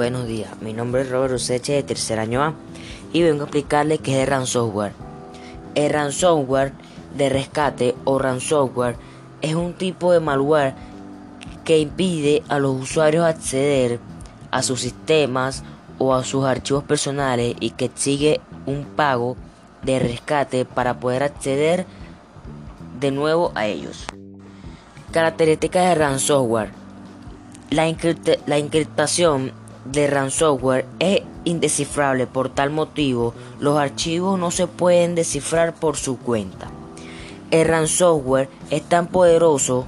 Buenos días, mi nombre es Robert Useche de tercer año A y vengo a explicarle qué es el ransomware. El ransomware de rescate o ransomware es un tipo de malware que impide a los usuarios acceder a sus sistemas o a sus archivos personales y que exige un pago de rescate para poder acceder de nuevo a ellos. Características de ransomware. La, la encriptación de ransomware es indescifrable. Por tal motivo, los archivos no se pueden descifrar por su cuenta. El ransomware es tan poderoso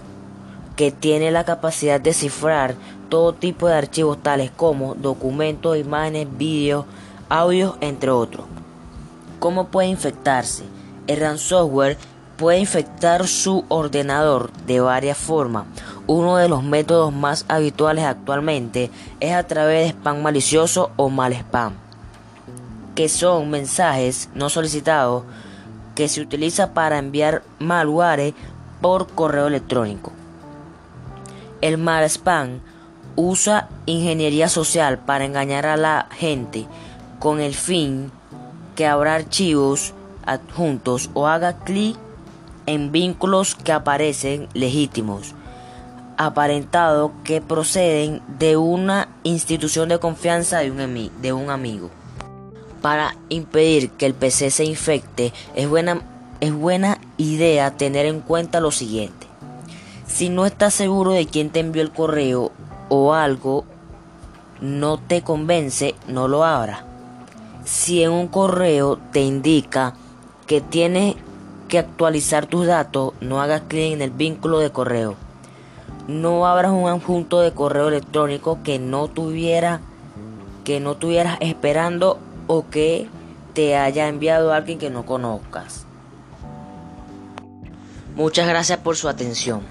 que tiene la capacidad de cifrar todo tipo de archivos tales como documentos, imágenes, vídeos, audios, entre otros. ¿Cómo puede infectarse? El ransomware puede infectar su ordenador de varias formas. Uno de los métodos más habituales actualmente es a través de spam malicioso o mal spam, que son mensajes no solicitados que se utiliza para enviar malware por correo electrónico. El mal spam usa ingeniería social para engañar a la gente con el fin que abra archivos adjuntos o haga clic en vínculos que aparecen legítimos, aparentado que proceden de una institución de confianza de un, de un amigo. Para impedir que el PC se infecte, es buena, es buena idea tener en cuenta lo siguiente. Si no estás seguro de quién te envió el correo o algo no te convence, no lo abra. Si en un correo te indica que tienes que actualizar tus datos, no hagas clic en el vínculo de correo. No abras un adjunto de correo electrónico que no tuviera que no tuvieras esperando o que te haya enviado alguien que no conozcas. Muchas gracias por su atención.